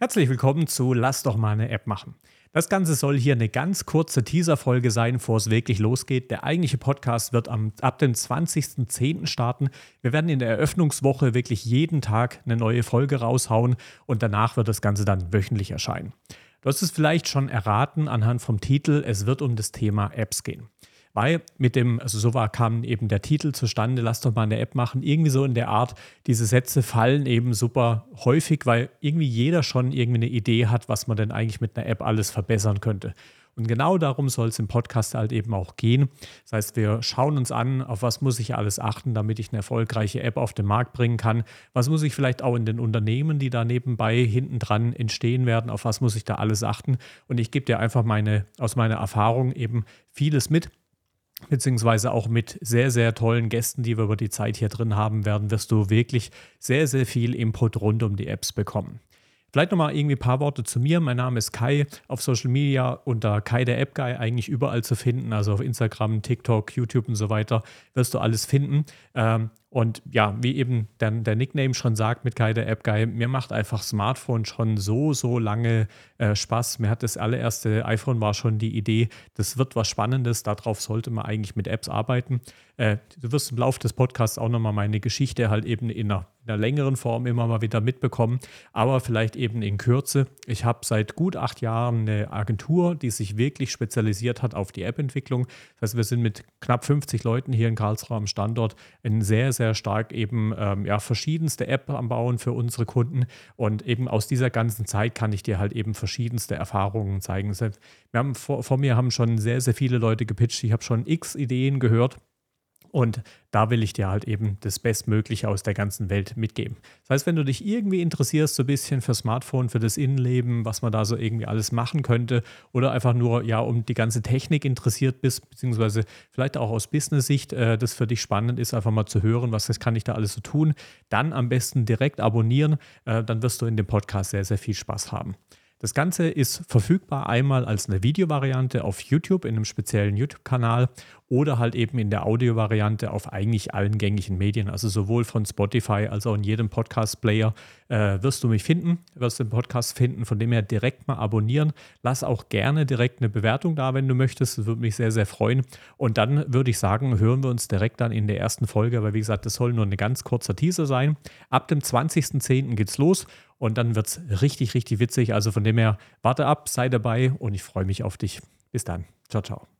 Herzlich willkommen zu Lass doch mal eine App machen. Das Ganze soll hier eine ganz kurze Teaser-Folge sein, bevor es wirklich losgeht. Der eigentliche Podcast wird am, ab dem 20.10. starten. Wir werden in der Eröffnungswoche wirklich jeden Tag eine neue Folge raushauen und danach wird das Ganze dann wöchentlich erscheinen. Du hast es vielleicht schon erraten anhand vom Titel, es wird um das Thema Apps gehen. Weil mit dem, also so war, kam eben der Titel zustande, lass doch mal eine App machen, irgendwie so in der Art, diese Sätze fallen eben super häufig, weil irgendwie jeder schon irgendwie eine Idee hat, was man denn eigentlich mit einer App alles verbessern könnte. Und genau darum soll es im Podcast halt eben auch gehen. Das heißt, wir schauen uns an, auf was muss ich alles achten, damit ich eine erfolgreiche App auf den Markt bringen kann. Was muss ich vielleicht auch in den Unternehmen, die da nebenbei hinten dran entstehen werden, auf was muss ich da alles achten. Und ich gebe dir einfach meine, aus meiner Erfahrung eben vieles mit beziehungsweise auch mit sehr, sehr tollen Gästen, die wir über die Zeit hier drin haben werden, wirst du wirklich sehr, sehr viel Input rund um die Apps bekommen. Vielleicht nochmal irgendwie ein paar Worte zu mir. Mein Name ist Kai, auf Social Media unter Kai der App Guy eigentlich überall zu finden, also auf Instagram, TikTok, YouTube und so weiter, wirst du alles finden. Und ja, wie eben der, der, Nickname schon sagt mit Kai der App Guy, mir macht einfach Smartphone schon so, so lange äh, Spaß. Mir hat das allererste iPhone war schon die Idee, das wird was Spannendes, darauf sollte man eigentlich mit Apps arbeiten. Äh, du wirst im Laufe des Podcasts auch nochmal meine Geschichte halt eben in einer, in einer längeren Form immer mal wieder mitbekommen, aber vielleicht eben in Kürze. Ich habe seit gut acht Jahren eine Agentur, die sich wirklich spezialisiert hat auf die App-Entwicklung. Das heißt, wir sind mit knapp 50 Leuten hier in Karlsruhe am Standort ein sehr, sehr stark eben ähm, ja, verschiedenste App am Bauen für unsere Kunden. Und eben aus dieser ganzen Zeit kann ich dir halt eben verschiedenste Erfahrungen zeigen. Wir haben vor, vor mir haben schon sehr, sehr viele Leute gepitcht. Ich habe schon x Ideen gehört. Und da will ich dir halt eben das Bestmögliche aus der ganzen Welt mitgeben. Das heißt, wenn du dich irgendwie interessierst, so ein bisschen für Smartphone, für das Innenleben, was man da so irgendwie alles machen könnte, oder einfach nur ja um die ganze Technik interessiert bist, beziehungsweise vielleicht auch aus Business-Sicht äh, das für dich spannend ist, einfach mal zu hören, was kann ich da alles so tun, dann am besten direkt abonnieren, äh, dann wirst du in dem Podcast sehr, sehr viel Spaß haben. Das Ganze ist verfügbar einmal als eine Videovariante auf YouTube in einem speziellen YouTube-Kanal oder halt eben in der Audiovariante auf eigentlich allen gängigen Medien, also sowohl von Spotify als auch in jedem Podcast-Player äh, wirst du mich finden, wirst den Podcast finden, von dem her direkt mal abonnieren. Lass auch gerne direkt eine Bewertung da, wenn du möchtest, das würde mich sehr, sehr freuen. Und dann würde ich sagen, hören wir uns direkt dann in der ersten Folge, weil wie gesagt, das soll nur ein ganz kurzer Teaser sein. Ab dem 20.10. geht's los und dann wird es richtig, richtig witzig. Also von dem her, warte ab, sei dabei und ich freue mich auf dich. Bis dann. Ciao, ciao.